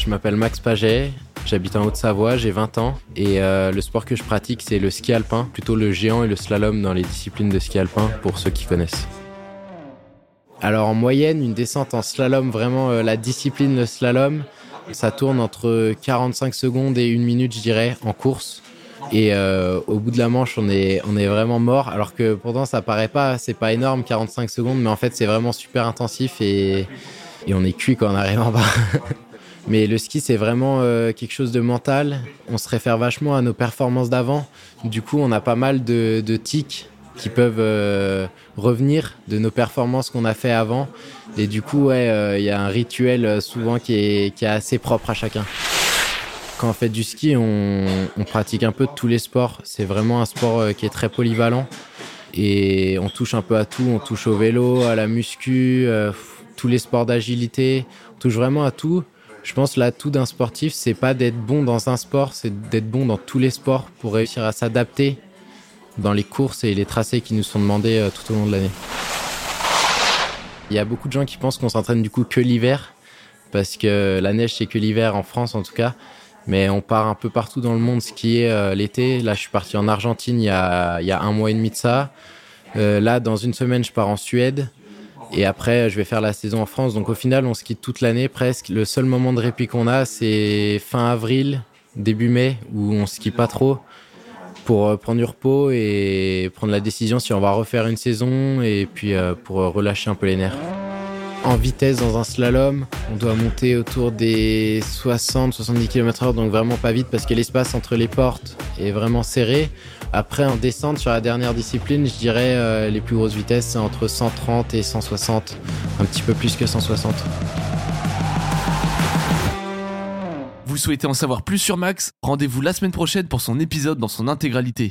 Je m'appelle Max Paget, j'habite en Haute-Savoie, j'ai 20 ans et euh, le sport que je pratique c'est le ski alpin, plutôt le géant et le slalom dans les disciplines de ski alpin pour ceux qui connaissent. Alors en moyenne, une descente en slalom, vraiment euh, la discipline le slalom, ça tourne entre 45 secondes et une minute je dirais en course. Et euh, au bout de la manche, on est, on est vraiment mort. Alors que pourtant, ça paraît pas, c'est pas énorme, 45 secondes, mais en fait, c'est vraiment super intensif et, et on est cuit quand on arrive en bas. mais le ski, c'est vraiment euh, quelque chose de mental. On se réfère vachement à nos performances d'avant. Du coup, on a pas mal de, tics qui peuvent euh, revenir de nos performances qu'on a fait avant. Et du coup, ouais, il y a un rituel souvent qui est, assez propre à chacun. Quand on fait du ski, on, pratique un peu tous les sports. C'est vraiment un sport euh, qui est très polyvalent. Et on touche un peu à tout. On touche au vélo, à la muscu, euh, tous les sports d'agilité. On touche vraiment à tout. Je pense l'atout d'un sportif, c'est pas d'être bon dans un sport, c'est d'être bon dans tous les sports pour réussir à s'adapter dans les courses et les tracés qui nous sont demandés euh, tout au long de l'année. Il y a beaucoup de gens qui pensent qu'on s'entraîne du coup que l'hiver, parce que la neige c'est que l'hiver en France en tout cas. Mais on part un peu partout dans le monde skier euh, l'été. Là, je suis parti en Argentine il y a, il y a un mois et demi de ça. Euh, là, dans une semaine, je pars en Suède. Et après, je vais faire la saison en France. Donc au final, on skie toute l'année presque. Le seul moment de répit qu'on a, c'est fin avril, début mai, où on skie pas trop pour euh, prendre du repos et prendre la décision si on va refaire une saison et puis euh, pour relâcher un peu les nerfs. En vitesse dans un slalom, on doit monter autour des 60-70 km/h, donc vraiment pas vite parce que l'espace entre les portes est vraiment serré. Après, en descente sur la dernière discipline, je dirais euh, les plus grosses vitesses, c'est entre 130 et 160, un petit peu plus que 160. Vous souhaitez en savoir plus sur Max? Rendez-vous la semaine prochaine pour son épisode dans son intégralité.